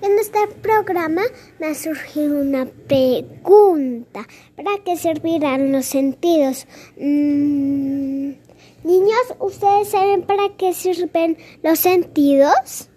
En este programa me ha surgido una pregunta. ¿Para qué servirán los sentidos? Mm, niños, ¿ustedes saben para qué sirven los sentidos?